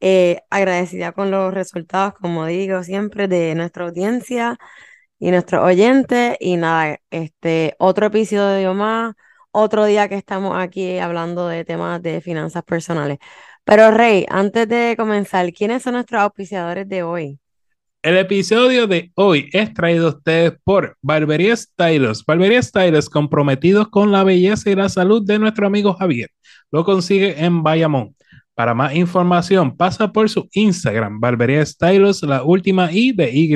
Eh, agradecida con los resultados, como digo siempre, de nuestra audiencia y nuestros oyentes. Y nada, este otro episodio más, otro día que estamos aquí hablando de temas de finanzas personales. Pero Rey, antes de comenzar, ¿quiénes son nuestros auspiciadores de hoy? El episodio de hoy es traído a ustedes por Barbería Stylos. Barbería Stylos comprometidos con la belleza y la salud de nuestro amigo Javier. Lo consigue en Bayamón. Para más información, pasa por su Instagram, Barbería Stylos, la última I de Y.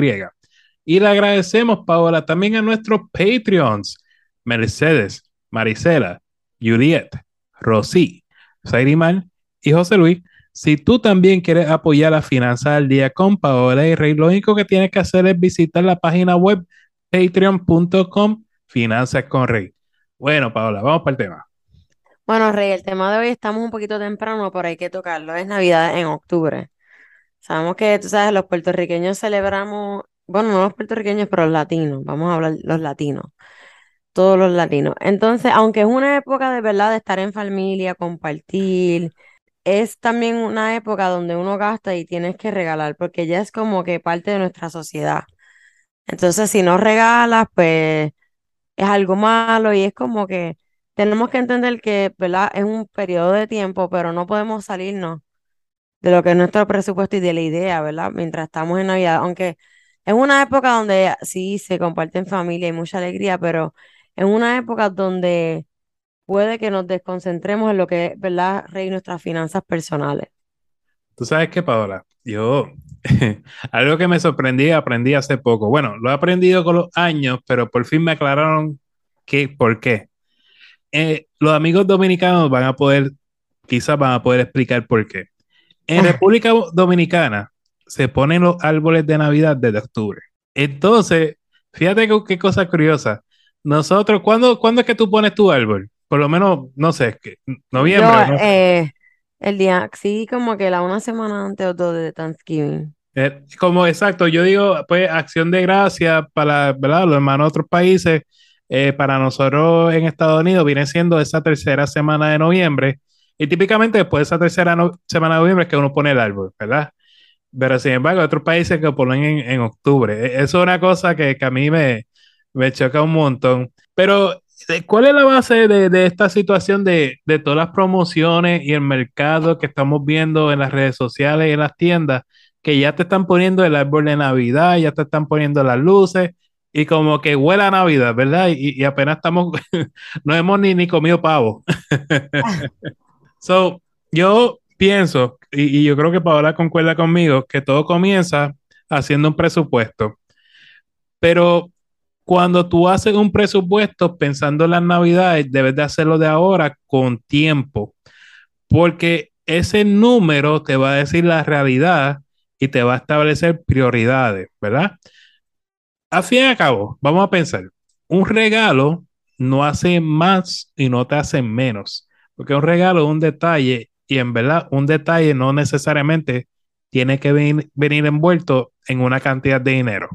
Y le agradecemos, Paola, también a nuestros Patreons, Mercedes, Marisela, Juliet, Rosy, Sairimán y José Luis. Si tú también quieres apoyar la finanza al día con Paola y Rey, lo único que tienes que hacer es visitar la página web patreon.com finanzas con Rey. Bueno, Paola, vamos para el tema. Bueno, Rey, el tema de hoy estamos un poquito temprano, pero hay que tocarlo. Es Navidad en octubre. Sabemos que, tú sabes, los puertorriqueños celebramos, bueno, no los puertorriqueños, pero los latinos. Vamos a hablar los latinos. Todos los latinos. Entonces, aunque es una época de verdad de estar en familia, compartir, es también una época donde uno gasta y tienes que regalar, porque ya es como que parte de nuestra sociedad. Entonces, si no regalas, pues es algo malo y es como que tenemos que entender que, ¿verdad? Es un periodo de tiempo, pero no podemos salirnos de lo que es nuestro presupuesto y de la idea, ¿verdad? Mientras estamos en Navidad, aunque es una época donde sí se comparte en familia y mucha alegría, pero es una época donde puede que nos desconcentremos en lo que es, ¿verdad? Rey, nuestras finanzas personales. Tú sabes qué, Paola, yo, algo que me sorprendí, aprendí hace poco. Bueno, lo he aprendido con los años, pero por fin me aclararon que, por qué. Eh, los amigos dominicanos van a poder, quizás van a poder explicar por qué. En República Dominicana se ponen los árboles de Navidad desde octubre. Entonces, fíjate qué, cosa curiosa. Nosotros, ¿cuándo, ¿cuándo, es que tú pones tu árbol? Por lo menos, no sé, noviembre. Eh, el día, sí, como que la una semana antes o dos de Thanksgiving. Eh, como exacto, yo digo, pues acción de gracia para ¿verdad? los hermanos de otros países eh, para nosotros en Estados Unidos viene siendo esa tercera semana de noviembre. Y típicamente después de esa tercera semana de noviembre es que uno pone el árbol, ¿verdad? Pero sin embargo, hay otros países que ponen en, octubre. E, eso es una cosa que, a mí me, me choca un montón. Pero, eh, ¿cuál es la base de, esta situación de, de, todas las promociones y el mercado que estamos viendo en las redes sociales y en las tiendas? Que ya te están poniendo el árbol de Navidad, ya te están poniendo las luces, y como que huele a Navidad, ¿verdad? Y, apenas estamos, no hemos ni, ni comido pavo. so, yo pienso, y, yo creo que Paola concuerda conmigo, que todo comienza haciendo un presupuesto. Pero cuando tú haces un presupuesto pensando en las Navidades, debes de hacerlo de ahora con tiempo, porque ese número te va a decir la realidad y te va a establecer prioridades, ¿verdad? A fin y a cabo, vamos a pensar, un regalo no hace más y no te hace menos, porque un regalo es un detalle y en verdad un detalle no necesariamente tiene que venir, envuelto en una cantidad de dinero.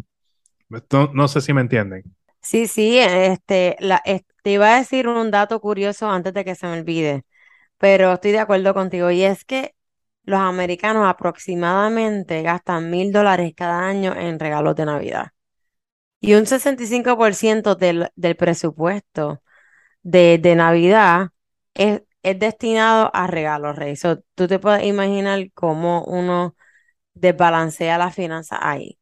No, sé si me entienden. Sí, sí, este, la, te iba a decir un dato curioso antes de que se me olvide, pero estoy de acuerdo contigo y es que los americanos aproximadamente gastan mil dólares cada año en regalos de Navidad. Y un 65% del, del presupuesto de, de Navidad es, es, destinado a regalos, Rey. tú te puedes imaginar cómo uno desbalancea la finanza ahí.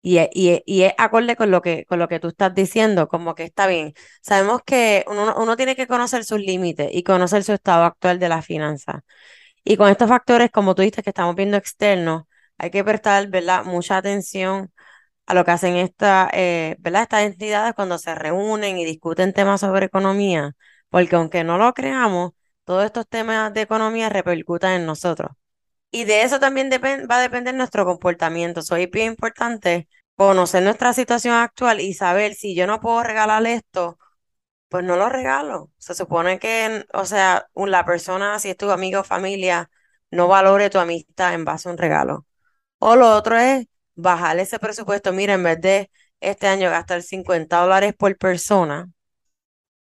Y, y, y, es acorde con lo, que, con lo que tú estás diciendo, como que está bien. Sabemos que uno, uno tiene que conocer sus límites y conocer su estado actual de la finanza. Y con estos factores, como tú dices, que estamos viendo externos, hay que prestar ¿verdad? mucha atención a lo que hacen esta, eh, estas entidades cuando se reúnen y discuten temas sobre economía, porque aunque no lo creamos, todos estos temas de economía repercutan en nosotros. Y de eso también va a depender nuestro comportamiento. Soy bien importante conocer nuestra situación actual y saber si yo no puedo regalar esto, pues no lo regalo. Se supone que, o sea, la persona, si es tu amigo o familia, no valore tu amistad en base a un regalo. O lo otro es bajar ese presupuesto. Mira, en vez de este año gastar 50 dólares por persona,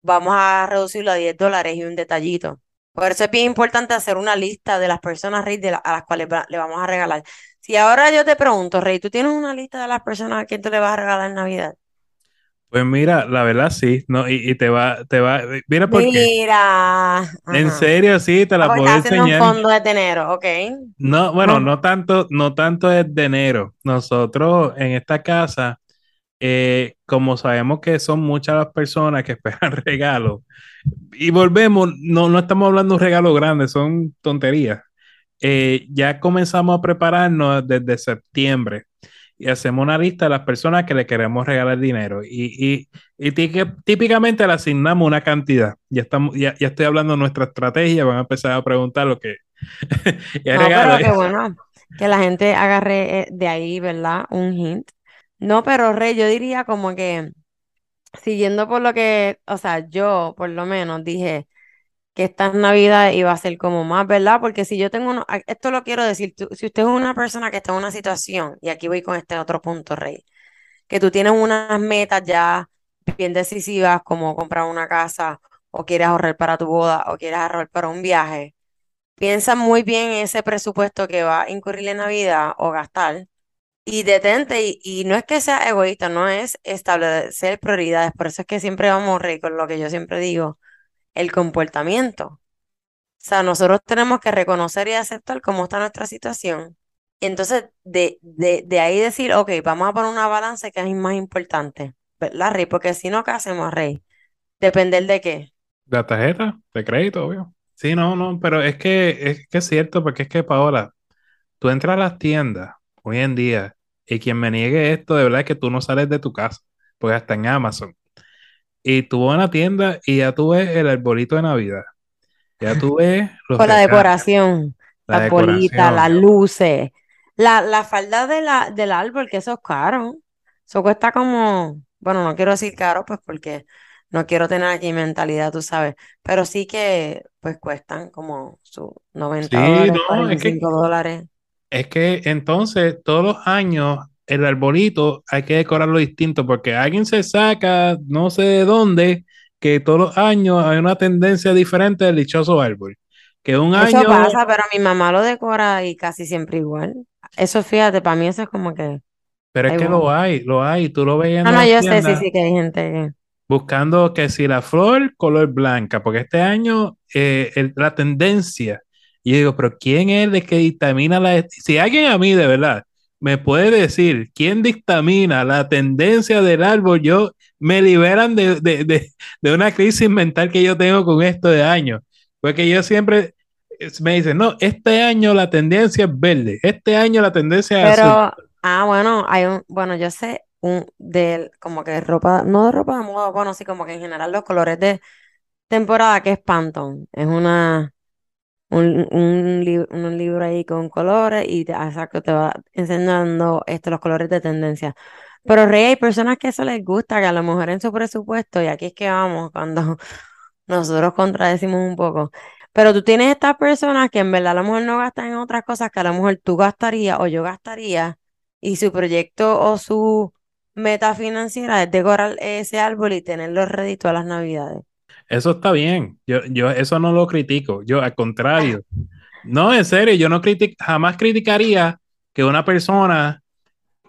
vamos a reducirlo a 10 dólares y un detallito. Por eso es bien importante hacer una lista de las personas, Rey, de a las cuales le vamos a regalar. Si ahora yo te pregunto, Rey, ¿tú tienes una lista de las personas a quien tú le vas a regalar en Navidad? Pues mira, la verdad sí, no, y, te va, te va, mira por Mira. En serio, sí, te la puedo enseñar. un fondo de dinero, ok. No, bueno, no tanto, no tanto es de enero. Nosotros en esta casa, eh, como sabemos que son muchas las personas que esperan regalos, y volvemos, no, no estamos hablando de un regalo grande, son tonterías. Eh, ya comenzamos a prepararnos desde septiembre y hacemos una lista de las personas que le queremos regalar dinero y, y, típicamente le asignamos una cantidad. Ya, estamos, ya, ya, estoy hablando de nuestra estrategia, van a empezar a preguntar lo que... no, pero qué bueno que la gente agarre eh, de ahí, ¿verdad? Un hint. No, pero Rey, yo diría como que siguiendo por lo que, o sea, yo por lo menos dije que esta Navidad iba a ser como más, ¿verdad? Porque si yo tengo uno, esto lo quiero decir, si usted es una persona que está en una situación, y aquí voy con este otro punto, Rey, que tú tienes unas metas ya bien decisivas como comprar una casa o quieres ahorrar para tu boda o quieres ahorrar para un viaje, piensa muy bien ese presupuesto que va a incurrir en Navidad o gastar y detente, y, no es que sea egoísta, no es establecer prioridades, por eso es que siempre vamos a con lo que yo siempre digo, el comportamiento. O sea, nosotros tenemos que reconocer y aceptar cómo está nuestra situación. Entonces, de, de, de ahí decir, ok, vamos a poner una balanza que es más importante, ¿verdad, Rey? Porque si no, ¿qué hacemos, Rey? Depender de qué. De la tarjeta, de crédito, obvio. Sí, no, no, pero es que es que es cierto, porque es que, Paola, tú entras a las tiendas hoy en día, y quien me niegue esto, de verdad es que tú no sales de tu casa, porque hasta en Amazon. Y tú vas a la tienda y ya tú ves el arbolito de Navidad. Ya tú ves los Con la decoración, la, bolita, las luces, la, la falda de la, del árbol, que eso es caro. Eso cuesta como, bueno, no quiero decir caro, pues porque no quiero tener aquí mentalidad, tú sabes, pero sí que pues cuestan como sus 90 sí, dólares, dólares. Es que entonces todos los años el arbolito hay que decorarlo distinto porque alguien se saca, no sé de dónde, que todos los años hay una tendencia diferente del dichoso árbol. Que un eso año... pasa, pero mi mamá lo decora y casi siempre igual. Eso fíjate, para mí eso es como que... Pero es que lo hay, lo hay, tú lo ves en No, no, yo sé, sí, sí, que hay gente Buscando que si la flor, color blanca, porque este año eh, la tendencia y yo digo, pero ¿quién es el que dictamina la... Si alguien a mí de verdad me puede decir quién dictamina la tendencia del árbol, yo me liberan de, de, de, una crisis mental que yo tengo con esto de año. Porque yo siempre me dicen, no, este año la tendencia es verde, este año la tendencia es Pero, ah, bueno, hay un, bueno, yo sé un del, como que ropa, no de ropa de moda, bueno, sí, como que en general los colores de temporada que es Pantone, es una un, un, libro ahí con colores y te, exacto, te va enseñando esto, los colores de tendencia. Pero Rey, hay personas que eso les gusta, que a lo mejor en su presupuesto, y aquí es que vamos, cuando nosotros contradecimos un poco. Pero tú tienes estas personas que en verdad a lo mejor no gastan en otras cosas que a lo mejor tú gastarías o yo gastaría, y su proyecto o su meta financiera es decorar ese árbol y tenerlo redito a las navidades. Eso está bien. Yo, yo eso no lo critico. Yo, al contrario. No, en serio, yo no critic jamás criticaría que una persona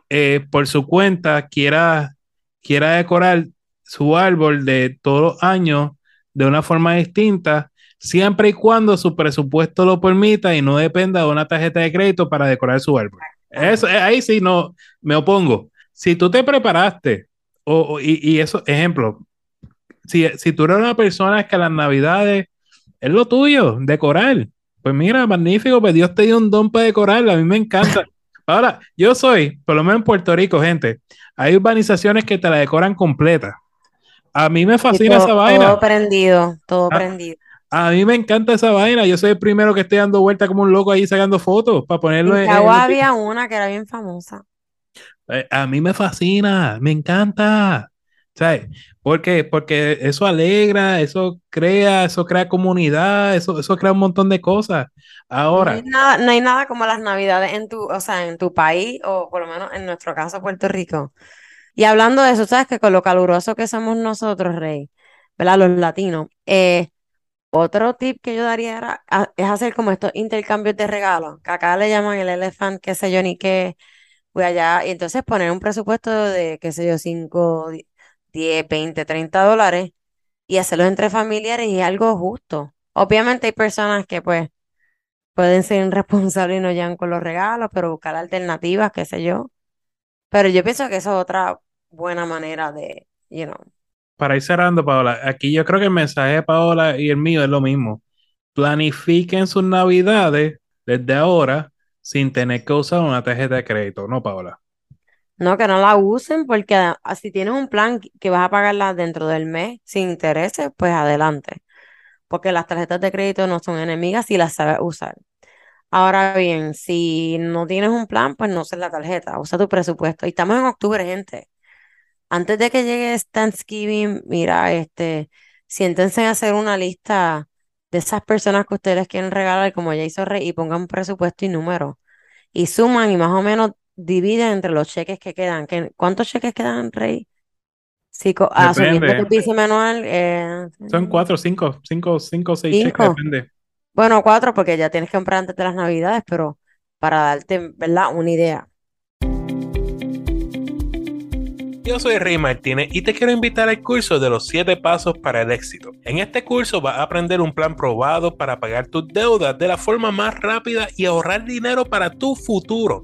eh, por su cuenta quiera, quiera decorar su árbol de todos los años de una forma distinta, siempre y cuando su presupuesto lo permita y no dependa de una tarjeta de crédito para decorar su árbol. Eso, eh, ahí sí no me opongo. Si tú te preparaste, o, y, y, eso, ejemplo, si, si tú eres una persona que las navidades es lo tuyo, decorar, pues mira, magnífico, pues Dios te dio un don para decorar, a mí me encanta. Ahora, yo soy, por lo menos en Puerto Rico, gente, hay urbanizaciones que te la decoran completa. A mí me fascina esa vaina. Todo prendido, todo a, prendido. A mí me encanta esa vaina. Yo soy el primero que estoy dando vuelta como un loco ahí sacando fotos para ponerlo En en- había una que era bien famosa. Eh, A mí me fascina, me encanta. ¿Sabes? ¿Por qué? Porque eso alegra, eso crea, eso crea comunidad, eso, eso crea un montón de cosas. No Ahora, hay nada, no hay nada como las navidades en tu, o sea, en tu país, o por lo menos en nuestro caso, Puerto Rico. Y hablando de eso, sabes que con lo caluroso que somos nosotros, Rey, ¿verdad? Los latinos, eh, otro tip que yo daría era, a- es hacer como estos intercambios de regalos, que acá le llaman el elefant, qué sé yo, ni qué, voy allá, y entonces poner un presupuesto de, qué sé yo, 5, 10, 20, 30 dólares y hacerlo entre familiares y algo justo. Obviamente hay personas que pues pueden ser irresponsables y no llegan con los regalos, pero buscar alternativas, qué sé yo. Pero yo pienso que eso es otra buena manera de, you know. para ir cerrando, Paola, aquí yo creo que el mensaje de Paola y el mío es lo mismo. Planifiquen sus navidades desde ahora sin tener que usar una tarjeta de crédito, ¿no, Paola? No, que no la usen porque si tienes un plan que que vas a pagarla dentro del mes sin intereses, pues adelante. Porque las tarjetas de crédito no son enemigas si las sabes usar. Ahora bien, si no tienes un plan, pues no uses la tarjeta, usa tu presupuesto. Y estamos en octubre, gente. Antes de que llegue Thanksgiving, mira, este, siéntense a hacer una lista de esas personas que ustedes quieren regalar, como ya hizo Rey, y pongan un presupuesto y número. Y suman y más o menos dividen entre los cheques que quedan. ¿Qué- ¿Cuántos cheques quedan, Rey? El piso mensual, eh, Son cuatro, cinco, cinco, cinco, seis cheques, depende. Bueno, cuatro, porque ya tienes que comprar antes de las Navidades, pero para darte, ¿verdad? Una idea. Yo soy Rey Martínez y te quiero invitar al curso de los 7 pasos para el éxito. En este curso vas a aprender un plan probado para pagar tus deudas de la forma más rápida y ahorrar dinero para tu futuro.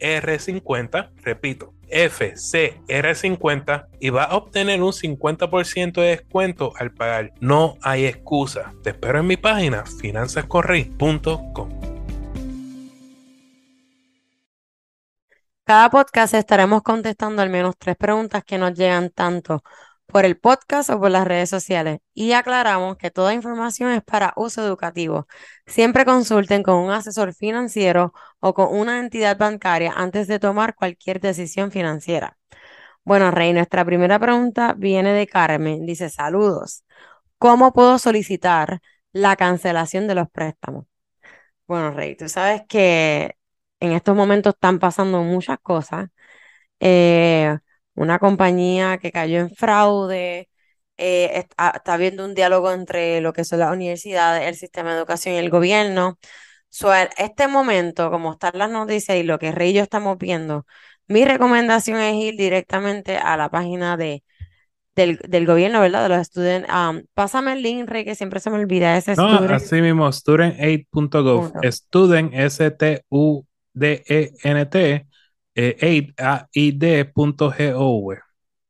FCR50, repito, FCR50 y vas a obtener un 50% de descuento al pagar. No hay excusa. Te espero en mi página finanzascorrey.com. Cada podcast estaremos contestando al menos tres preguntas que nos llegan tanto por el podcast o por las redes sociales. Y aclaramos que toda información es para uso educativo. Siempre consulten con un asesor financiero o con una entidad bancaria antes de tomar cualquier decisión financiera. Bueno, Rey, nuestra primera pregunta viene de Carmen. Dice, saludos. ¿Cómo puedo solicitar la cancelación de los préstamos? Bueno, Rey, tú sabes que en estos momentos están pasando muchas cosas. Eh, una compañía que cayó en fraude, eh, está, está habiendo un diálogo entre lo que son las universidades, el sistema de educación y el gobierno. So, en este momento, como están las noticias y lo que Rey y yo estamos viendo, mi recomendación es ir directamente a la página de, del, del gobierno, ¿verdad? De los estudiantes. pásame el link, Rey, que siempre se me olvida ese No, student. así mismo, student8.gov. Punto. Student, S-T-U-D-E-N-T, eh, 8, A-I-D.gov.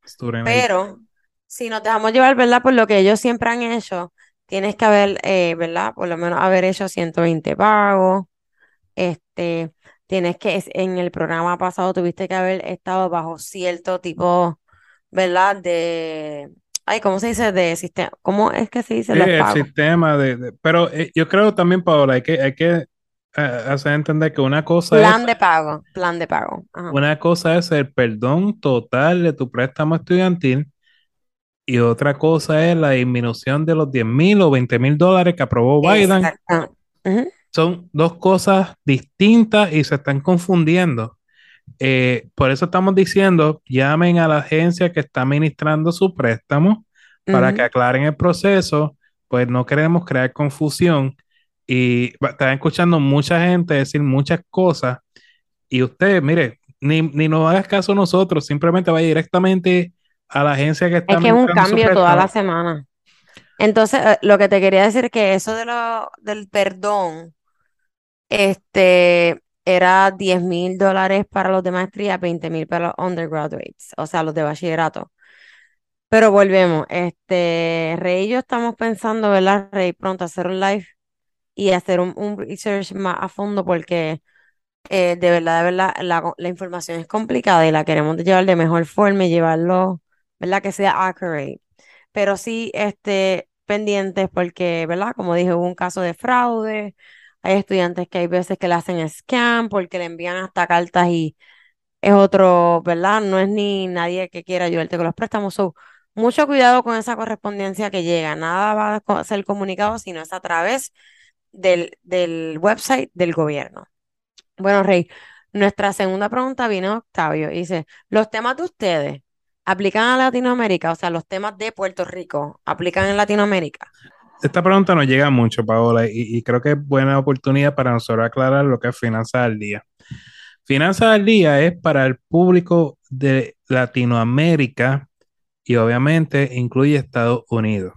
Student 8. Pero si nos dejamos llevar, ¿verdad? Por lo que ellos siempre han hecho, tienes que haber, eh, ¿verdad? Por lo menos haber hecho 120 pagos. Este, tienes que, en el programa pasado tuviste que haber estado bajo cierto tipo, ¿verdad? De, ay, ¿cómo se dice? De sistema, ¿cómo es que se dice Sí, los el pagos? sistema de, de- pero eh, yo creo también, Paola, hay que, hay que hacer entender que una cosa es, Plan de pago, plan de pago. Ajá. una cosa es el perdón total de tu préstamo estudiantil y otra cosa es la disminución de los 10 mil o 20 mil dólares que aprobó Biden. Ujú. Son dos cosas distintas y se están confundiendo. Eh, por eso estamos diciendo, llamen a la agencia que está administrando su préstamo para que aclaren el proceso, pues no queremos crear confusión y están escuchando mucha gente decir muchas cosas y usted, mire, ni, ni nos hagas caso a nosotros, simplemente vaya directamente a la agencia que está Es que es un cambio toda la semana. Entonces, eh, lo que te quería decir es que eso de lo, del perdón Este era 10 mil dólares para los de maestría, 20 mil para los undergraduates, o sea, los de bachillerato. Pero volvemos, este, Rey y yo estamos pensando, ¿verdad, Rey? Pronto hacer un live y hacer un, un research más a fondo porque eh, de verdad, de verdad, la, la información es complicada y la queremos llevar de mejor forma y llevarlo, ¿verdad? Que sea accurate. Pero sí, este, pendientes porque, ¿verdad? Como dije, hubo un caso de fraude. Hay estudiantes que hay veces que le hacen scam porque le envían hasta cartas y es otro, ¿verdad? No es ni nadie que quiera ayudarte con los préstamos. So, mucho cuidado con esa correspondencia que llega. Nada va a ser comunicado sino es a través del, del website del gobierno. Bueno, Rey, nuestra segunda pregunta viene de Octavio dice, ¿los temas de ustedes aplican a Latinoamérica? O sea, los temas de Puerto Rico, ¿aplican en Latinoamérica? Esta pregunta nos llega mucho, Paola, y, y creo que es buena oportunidad para nosotros aclarar lo que es Finanzas al Día. Finanzas al Día es para el público de Latinoamérica y obviamente incluye Estados Unidos.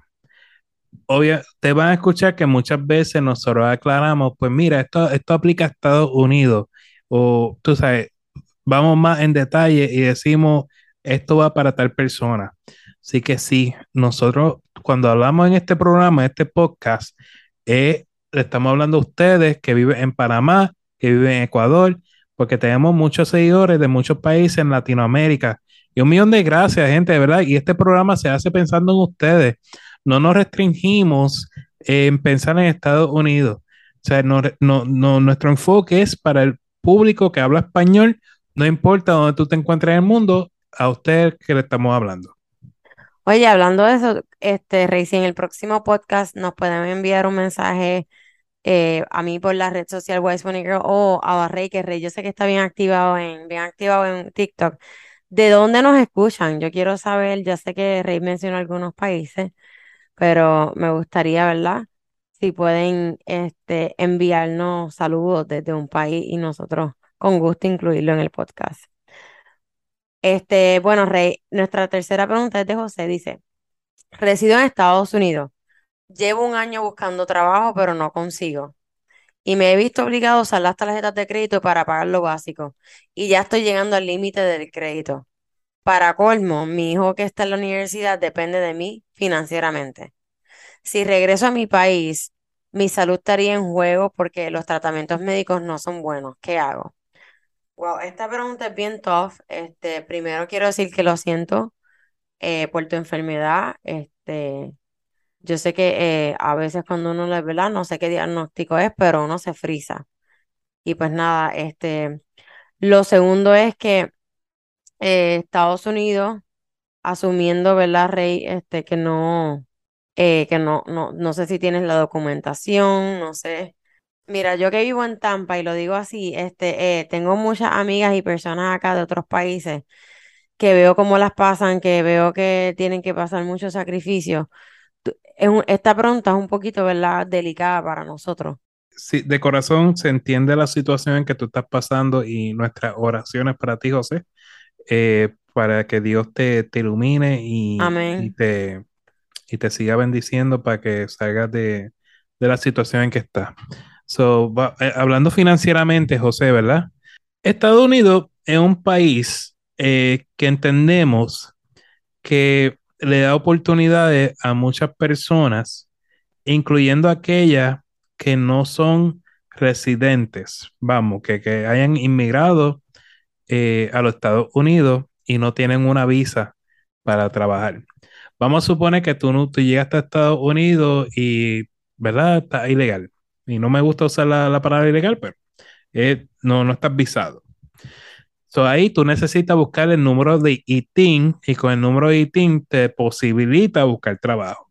Obvio, te van a escuchar que muchas veces nosotros aclaramos, pues mira, esto, esto aplica a Estados Unidos, o tú sabes, vamos más en detalle y decimos, esto va para tal persona. Así que sí, nosotros cuando hablamos en este programa, en este podcast, eh, le estamos hablando a ustedes que viven en Panamá, que viven en Ecuador, porque tenemos muchos seguidores de muchos países en Latinoamérica. Y un millón de gracias, gente, de verdad. Y este programa se hace pensando en ustedes. No nos restringimos en pensar en Estados Unidos. O sea, no, no, no, nuestro enfoque es para el público que habla español, no importa dónde tú te encuentres en el mundo, a usted que le estamos hablando. Oye, hablando de eso, este, Rey, si en el próximo podcast nos pueden enviar un mensaje eh, a mí por la red social Wise Girl o a Rey, que Rey yo sé que está bien activado en, bien activado en TikTok. ¿De dónde nos escuchan? Yo quiero saber, ya sé que Rey mencionó algunos países, pero me gustaría, ¿verdad? Si pueden este, enviarnos saludos desde un país y nosotros con gusto incluirlo en el podcast. Este, bueno, Rey, nuestra tercera pregunta es de José, dice, resido en Estados Unidos. Llevo un año buscando trabajo, pero no consigo. Y me he visto obligado a usar las tarjetas de crédito para pagar lo básico. Y ya estoy llegando al límite del crédito. Para colmo, mi hijo que está en la universidad depende de mí financieramente. Si regreso a mi país, mi salud estaría en juego porque los tratamientos médicos no son buenos. ¿Qué hago? Wow, esta pregunta es bien tough. Este, primero quiero decir que lo siento eh, por tu enfermedad. Este, yo sé que eh, a veces cuando uno le verdad, no sé qué diagnóstico es, pero uno se frisa. Y pues nada, este, lo segundo es que eh, Estados Unidos, asumiendo, ¿verdad, Rey? Este, que no, eh, que no, no, no sé si tienes la documentación, no sé. Mira, yo que vivo en Tampa y lo digo así, este, eh, tengo muchas amigas y personas acá de otros países que veo cómo las pasan, que veo que tienen que pasar muchos sacrificios. Esta pregunta es un poquito, ¿verdad?, delicada para nosotros. Sí, de corazón se entiende la situación en que tú estás pasando y nuestras oraciones para ti, José, eh, para que Dios te, te ilumine y, te, y te siga bendiciendo para que salgas de, de la situación en que estás. So, va- eh, hablando financieramente, José, ¿verdad? Estados Unidos es un país eh, que entendemos que le da oportunidades a muchas personas, incluyendo aquellas que no son residentes, vamos, que, que hayan inmigrado eh, a los Estados Unidos y no tienen una visa para trabajar. Vamos a suponer que tú, no, tú llegaste a Estados Unidos y, ¿verdad? Está ilegal. Y no me gusta usar la, la palabra ilegal, pero eh, no, no estás visado. So, ahí tú necesitas buscar el número de ITIN y con el número de ITIN te posibilita buscar trabajo.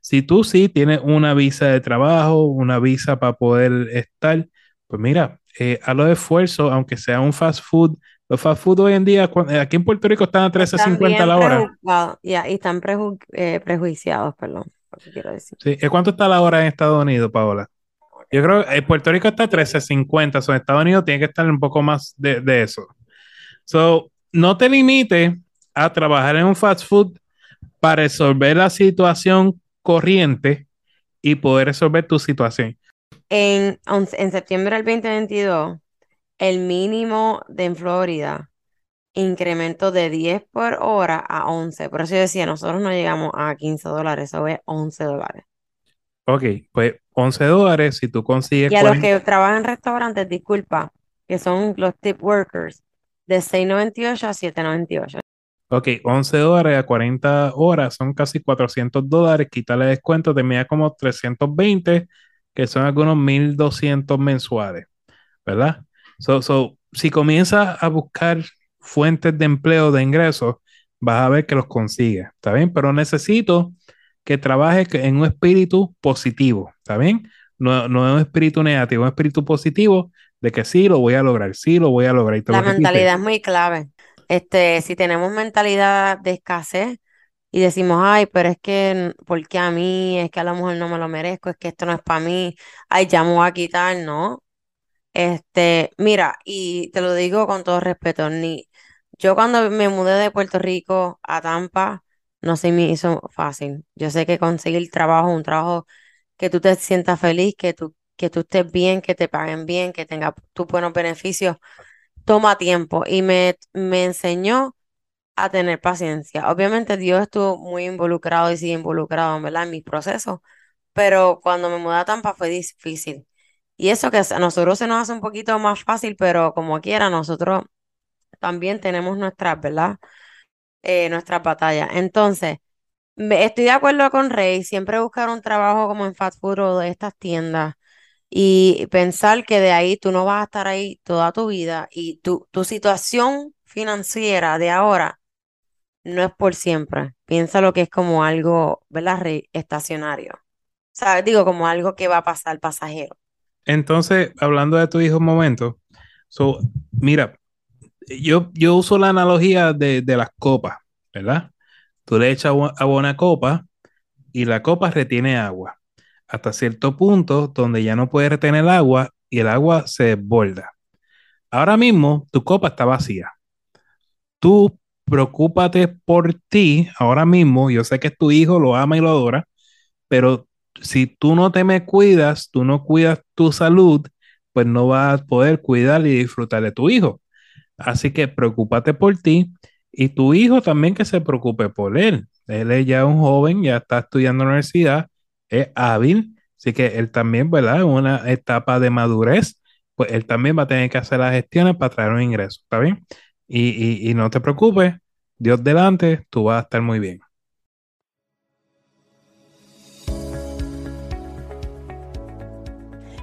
Si tú sí tienes una visa de trabajo, una visa para poder estar, pues mira, eh, a los esfuerzos, aunque sea un fast food, los fast food hoy en día, eh, aquí en Puerto Rico están a Están 13.50 la bien hora. ya, y están preju- eh, prejuiciados, perdón, lo que quiero decir. Sí. ¿Y cuánto está la hora en Estados Unidos, Paola? Yo creo que en Puerto Rico está a 13.50, so en Estados Unidos tiene que estar un poco más de, de eso. So, no te limites a trabajar en un fast food para resolver la situación corriente y poder resolver tu situación. En, en septiembre del 2022, el mínimo de en Florida incrementó de 10 por hora a 11. Por eso yo decía, nosotros no llegamos a 15 dólares, eso es 11 dólares. Ok, pues 11 dólares si tú consigues Y a los 40 que trabajan en restaurantes, disculpa, que son los tip workers, de 6.98 a 7.98. Ok, 11 dólares a 40 horas son casi 400 dólares. Quítale descuento, termina como 320, que son algunos 1200 mensuales, ¿verdad? So, so, si comienzas a buscar fuentes de empleo, de ingresos, vas a ver que los consigues, ¿está bien? Pero necesito que trabajes en un espíritu positivo, ¿está bien? No, no es un espíritu negativo, un espíritu positivo de que sí, lo voy a lograr, sí, lo voy a lograr. Y te La mentalidad es muy clave. Este, si tenemos mentalidad de escasez y decimos, ay, pero es que, ¿por qué a mí? Es que a lo mejor no me lo merezco, es que esto no es para mí, ay, ya me voy a quitar, ¿no? Este, mira, y te lo digo con todo respeto, ni yo cuando me mudé de Puerto Rico a Tampa, no se me hizo fácil. Yo sé que conseguir trabajo, un trabajo que tú te sientas feliz, que tú, que tú estés bien, que te paguen bien, que tenga tus buenos beneficios, toma tiempo y me, me enseñó a tener paciencia. Obviamente Dios estuvo muy involucrado y sigue involucrado, ¿verdad? En mi proceso, pero cuando me mudé a Tampa fue difícil. Y eso que a nosotros se nos hace un poquito más fácil, pero como quiera, nosotros también tenemos nuestras, ¿verdad? Eh, nuestras batallas. Entonces, estoy de acuerdo con Rey, siempre buscar un trabajo como en fast food o de estas tiendas y pensar que de ahí tú no vas a estar ahí toda tu vida y tu, tu situación financiera de ahora no es por siempre. Piensa lo que es como algo, ¿verdad? Estacionario. O sea, digo, como algo que va a pasar pasajero. Entonces, hablando de tu hijo un momento, so, mira, yo, yo uso la analogía de, de las copas, ¿verdad? Tú le echas agua a una copa y la copa retiene agua hasta cierto punto donde ya no puede retener agua y el agua se desborda. Ahora mismo tu copa está vacía. Tú preocúpate por ti ahora mismo. Yo sé que tu hijo lo ama y lo adora, pero si tú no te me cuidas, tú no cuidas tu salud, pues no vas a poder cuidar y disfrutar de tu hijo. Así que preocúpate por ti y tu hijo también que se preocupe por él. Él es ya un joven, ya está estudiando en la universidad, es hábil, así que él también, ¿verdad? En una etapa de madurez, pues él también va a tener que hacer las gestiones para traer un ingreso, ¿está bien? Y, no te preocupes, Dios delante, tú vas a estar muy bien.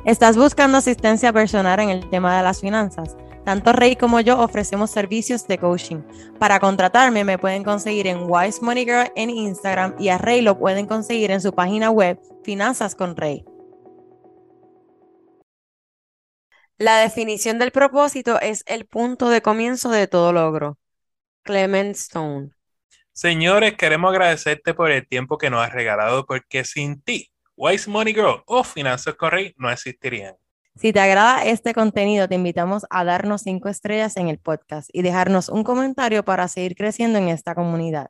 ¿Estás buscando asistencia personal en el tema de las finanzas? Tanto Rey como yo ofrecemos servicios de coaching. Para contratarme me pueden conseguir en Wise Money Girl en Instagram y a Rey lo pueden conseguir en su página web Finanzas con Rey. La definición del propósito es el punto de comienzo de todo logro. Clement Stone. Señores, queremos agradecerte por el tiempo que nos has regalado porque sin ti, Wise Money Girl o Finanzas Correy no existirían. Si te agrada este contenido, te invitamos a darnos cinco estrellas en el podcast y dejarnos un comentario para seguir creciendo en esta comunidad.